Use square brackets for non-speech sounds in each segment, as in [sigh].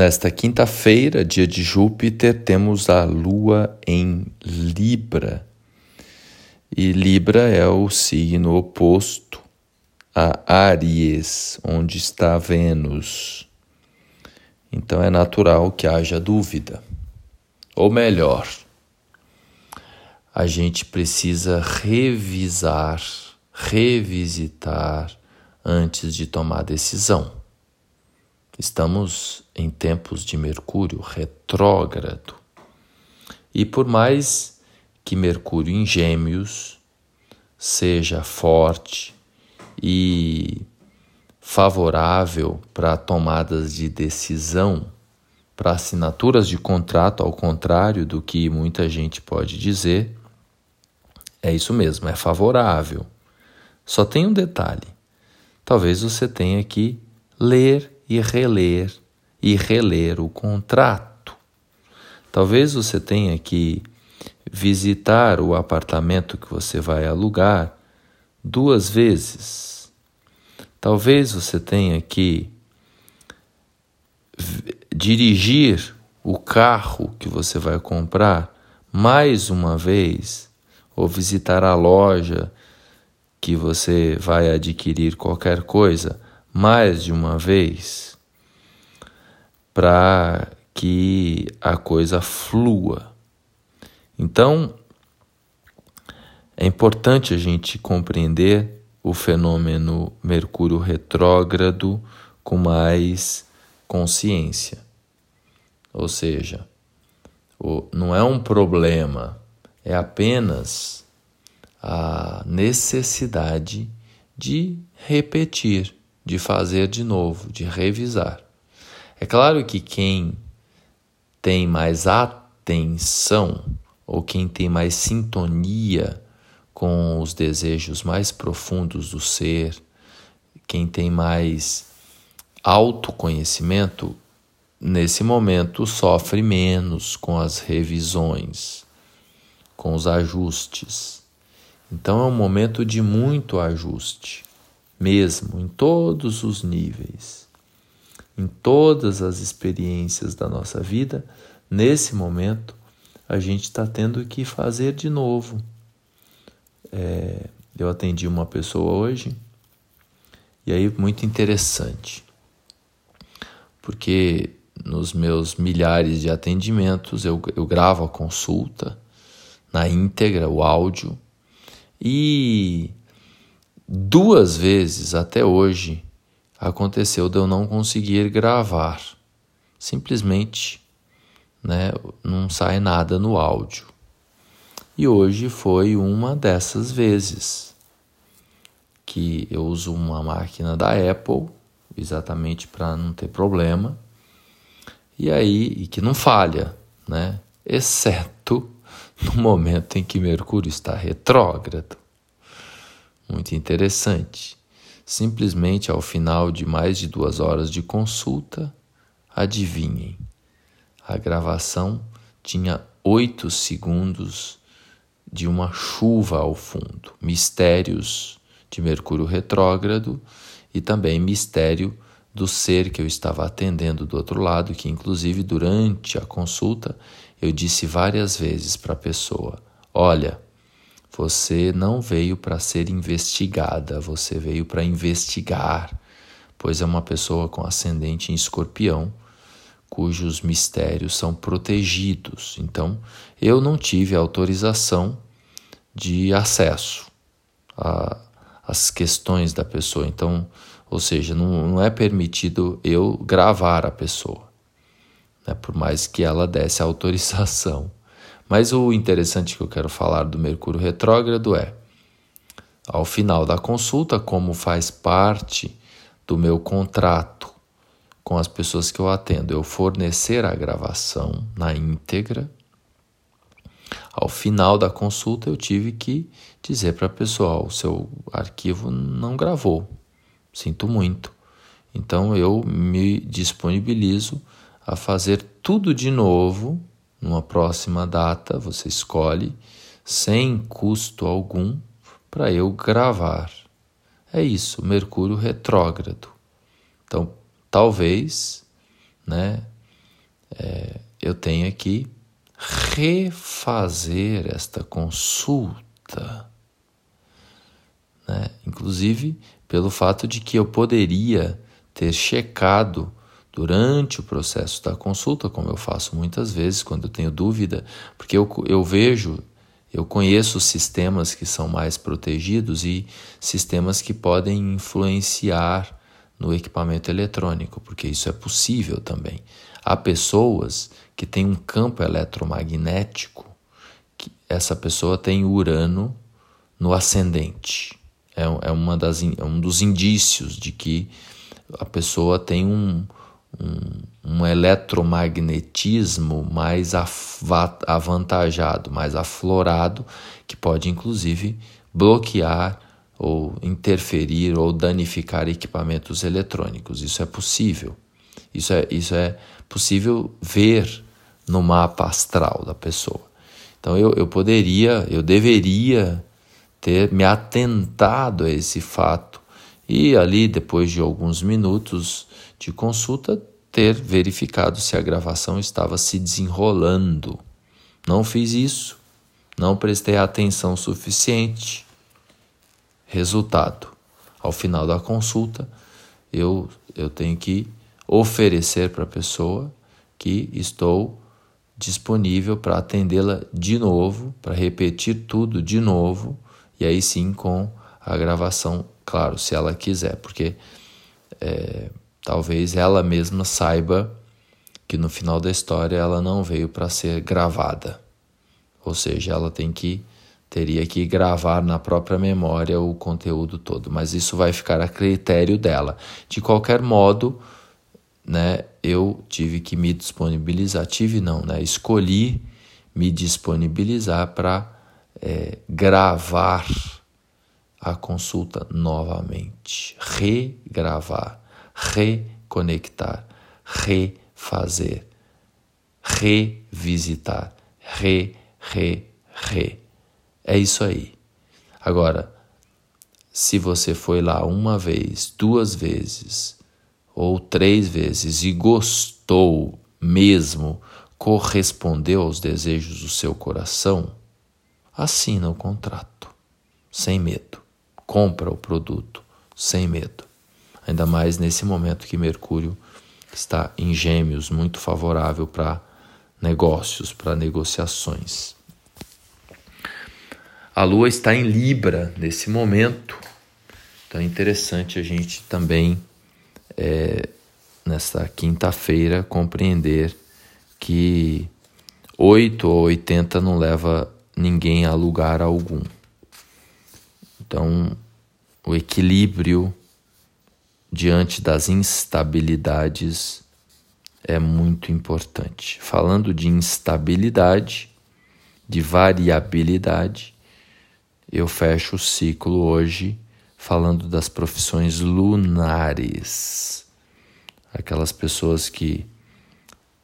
Nesta quinta-feira, dia de Júpiter, temos a Lua em Libra. E Libra é o signo oposto a Áries, onde está Vênus. Então é natural que haja dúvida. Ou melhor, a gente precisa revisar, revisitar antes de tomar decisão. Estamos em tempos de Mercúrio retrógrado. E por mais que Mercúrio em Gêmeos seja forte e favorável para tomadas de decisão, para assinaturas de contrato, ao contrário do que muita gente pode dizer, é isso mesmo, é favorável. Só tem um detalhe: talvez você tenha que ler e reler e reler o contrato. Talvez você tenha que visitar o apartamento que você vai alugar duas vezes. Talvez você tenha que dirigir o carro que você vai comprar mais uma vez ou visitar a loja que você vai adquirir qualquer coisa mais de uma vez para que a coisa flua. Então, é importante a gente compreender o fenômeno Mercúrio retrógrado com mais consciência. Ou seja, não é um problema, é apenas a necessidade de repetir, de fazer de novo, de revisar. É claro que quem tem mais atenção ou quem tem mais sintonia com os desejos mais profundos do ser, quem tem mais autoconhecimento, nesse momento sofre menos com as revisões, com os ajustes. Então é um momento de muito ajuste, mesmo em todos os níveis em todas as experiências da nossa vida, nesse momento, a gente está tendo que fazer de novo. É, eu atendi uma pessoa hoje, e aí muito interessante, porque nos meus milhares de atendimentos eu, eu gravo a consulta na íntegra, o áudio, e duas vezes até hoje aconteceu de eu não conseguir gravar. Simplesmente né, não sai nada no áudio. E hoje foi uma dessas vezes que eu uso uma máquina da Apple, exatamente para não ter problema, e aí e que não falha, né? Exceto [laughs] no momento em que Mercúrio está retrógrado. Muito interessante. Simplesmente ao final de mais de duas horas de consulta, adivinhem, a gravação tinha oito segundos de uma chuva ao fundo, mistérios de Mercúrio retrógrado e também mistério do ser que eu estava atendendo do outro lado, que inclusive durante a consulta eu disse várias vezes para a pessoa: Olha, você não veio para ser investigada, você veio para investigar, pois é uma pessoa com ascendente em escorpião, cujos mistérios são protegidos. Então, eu não tive autorização de acesso às questões da pessoa. Então, ou seja, não, não é permitido eu gravar a pessoa, né, por mais que ela desse [laughs] autorização. Mas o interessante que eu quero falar do Mercúrio retrógrado é, ao final da consulta, como faz parte do meu contrato com as pessoas que eu atendo, eu fornecer a gravação na íntegra. Ao final da consulta, eu tive que dizer para a pessoa: o seu arquivo não gravou, sinto muito. Então eu me disponibilizo a fazer tudo de novo numa próxima data, você escolhe, sem custo algum, para eu gravar. É isso, Mercúrio retrógrado. Então, talvez, né, é, eu tenha que refazer esta consulta. Né? Inclusive pelo fato de que eu poderia ter checado durante o processo da consulta, como eu faço muitas vezes quando eu tenho dúvida, porque eu, eu vejo, eu conheço sistemas que são mais protegidos e sistemas que podem influenciar no equipamento eletrônico, porque isso é possível também. Há pessoas que têm um campo eletromagnético, que essa pessoa tem Urano no ascendente. É, é, uma das, é um dos indícios de que a pessoa tem um, um, um eletromagnetismo mais avantajado, mais aflorado, que pode inclusive bloquear ou interferir ou danificar equipamentos eletrônicos. Isso é possível. Isso é, isso é possível ver no mapa astral da pessoa. Então eu, eu poderia, eu deveria ter me atentado a esse fato e ali, depois de alguns minutos de consulta, ter verificado se a gravação estava se desenrolando. Não fiz isso, não prestei atenção suficiente. Resultado: ao final da consulta, eu, eu tenho que oferecer para a pessoa que estou disponível para atendê-la de novo, para repetir tudo de novo, e aí sim com a gravação, claro, se ela quiser, porque é, talvez ela mesma saiba que no final da história ela não veio para ser gravada, ou seja, ela tem que teria que gravar na própria memória o conteúdo todo, mas isso vai ficar a critério dela. De qualquer modo, né, eu tive que me disponibilizar, tive não, né, escolhi me disponibilizar para é, gravar a consulta novamente, regravar, reconectar, refazer, revisitar, re, re, re. É isso aí. Agora, se você foi lá uma vez, duas vezes ou três vezes e gostou mesmo, correspondeu aos desejos do seu coração, assina o contrato sem medo. Compra o produto sem medo. Ainda mais nesse momento que Mercúrio está em Gêmeos, muito favorável para negócios, para negociações. A Lua está em Libra nesse momento, então é interessante a gente também, é, nesta quinta-feira, compreender que 8 ou 80 não leva ninguém a lugar algum. Então, o equilíbrio diante das instabilidades é muito importante. Falando de instabilidade, de variabilidade, eu fecho o ciclo hoje falando das profissões lunares. Aquelas pessoas que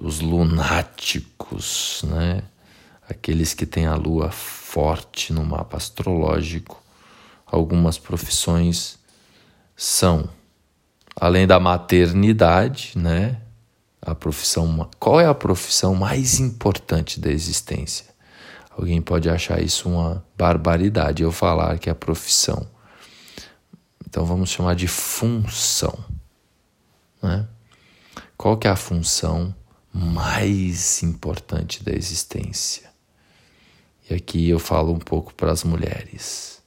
os lunáticos, né? Aqueles que têm a lua forte no mapa astrológico, algumas profissões são além da maternidade, né? A profissão, qual é a profissão mais importante da existência? Alguém pode achar isso uma barbaridade eu falar que é a profissão. Então vamos chamar de função. Né? Qual que é a função mais importante da existência? E aqui eu falo um pouco para as mulheres.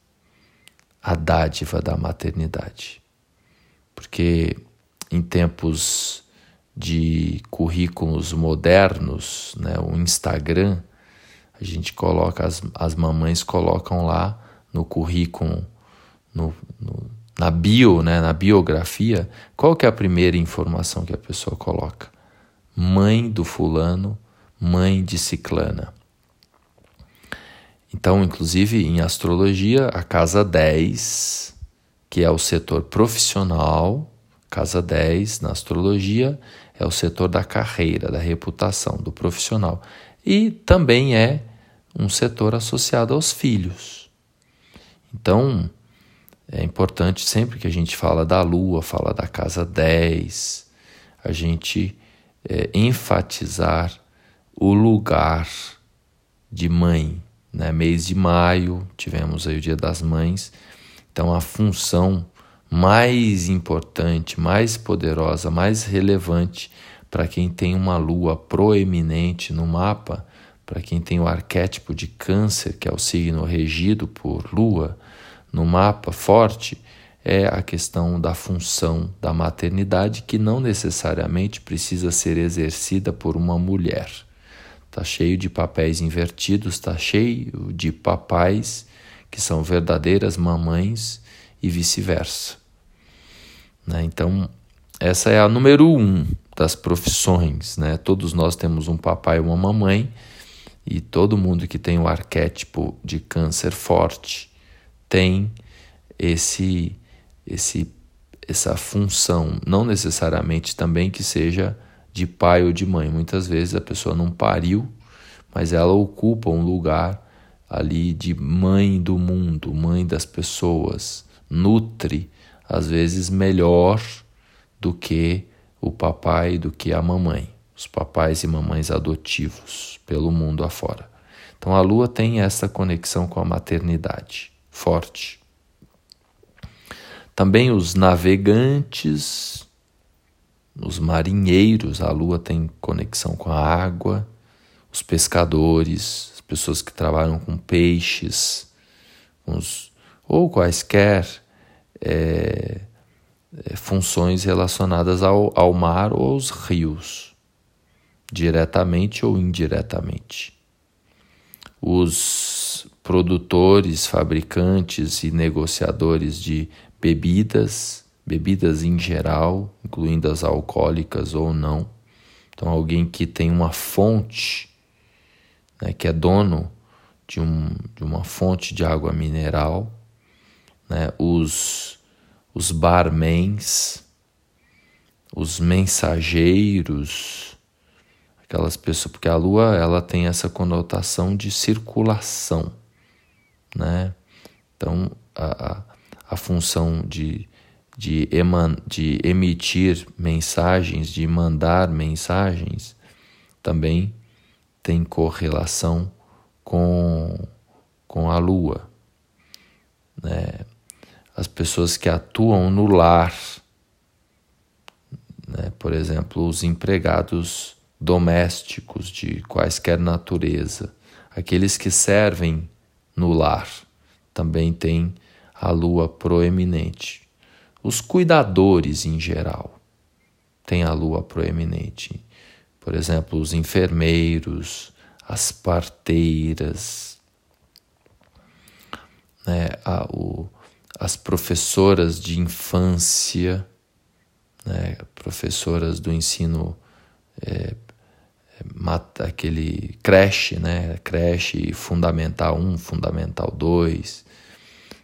A dádiva da maternidade. Porque em tempos de currículos modernos, né, o Instagram, a gente coloca, as, as mamães colocam lá no currículo, no, no, na bio, né, na biografia, qual que é a primeira informação que a pessoa coloca? Mãe do fulano, mãe de ciclana. Então, inclusive em astrologia, a casa 10, que é o setor profissional, casa 10 na astrologia é o setor da carreira, da reputação, do profissional e também é um setor associado aos filhos. Então, é importante sempre que a gente fala da lua, fala da casa 10, a gente é, enfatizar o lugar de mãe. Né? Mês de maio, tivemos aí o Dia das Mães, então a função mais importante, mais poderosa, mais relevante para quem tem uma lua proeminente no mapa, para quem tem o arquétipo de Câncer, que é o signo regido por lua, no mapa forte, é a questão da função da maternidade, que não necessariamente precisa ser exercida por uma mulher. Está cheio de papéis invertidos, está cheio de papais que são verdadeiras mamães e vice-versa. Né? Então, essa é a número um das profissões. Né? Todos nós temos um papai e uma mamãe, e todo mundo que tem o arquétipo de câncer forte tem esse, esse, essa função, não necessariamente também que seja de pai ou de mãe. Muitas vezes a pessoa não pariu, mas ela ocupa um lugar ali de mãe do mundo, mãe das pessoas, nutre às vezes melhor do que o papai, do que a mamãe, os papais e mamães adotivos pelo mundo afora. Então a lua tem essa conexão com a maternidade forte. Também os navegantes, os marinheiros, a lua tem conexão com a água, os pescadores, pessoas que trabalham com peixes, ou quaisquer é, é, funções relacionadas ao, ao mar ou aos rios, diretamente ou indiretamente. Os produtores, fabricantes e negociadores de bebidas, bebidas em geral, incluindo as alcoólicas ou não. Então, alguém que tem uma fonte, né, que é dono de, um, de uma fonte de água mineral, né, os, os barmans, os mensageiros, aquelas pessoas, porque a lua ela tem essa conotação de circulação, né? Então a, a, a função de, de, eman, de emitir mensagens, de mandar mensagens, também tem correlação com, com a lua. Né? as pessoas que atuam no lar, né? por exemplo, os empregados domésticos de quaisquer natureza, aqueles que servem no lar, também têm a lua proeminente. Os cuidadores em geral têm a lua proeminente. Por exemplo, os enfermeiros, as parteiras, né, a, o, as professoras de infância, né, professoras do ensino é, é aquele creche, né, creche fundamental 1, fundamental 2.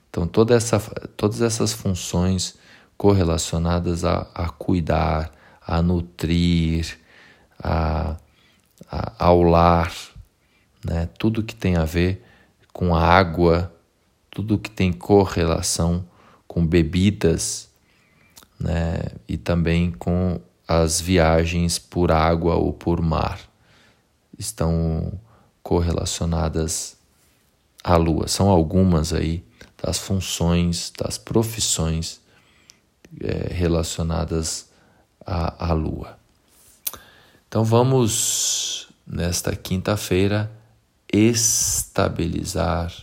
Então toda essa, todas essas funções correlacionadas a, a cuidar, a nutrir, a, a, ao lar, né, tudo que tem a ver com a água, tudo que tem correlação com bebidas, né, e também com as viagens por água ou por mar estão correlacionadas à lua. São algumas aí das funções, das profissões é, relacionadas à, à lua. Então vamos, nesta quinta-feira, estabilizar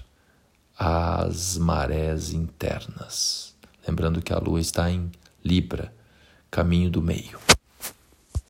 as marés internas. Lembrando que a lua está em Libra, caminho do meio.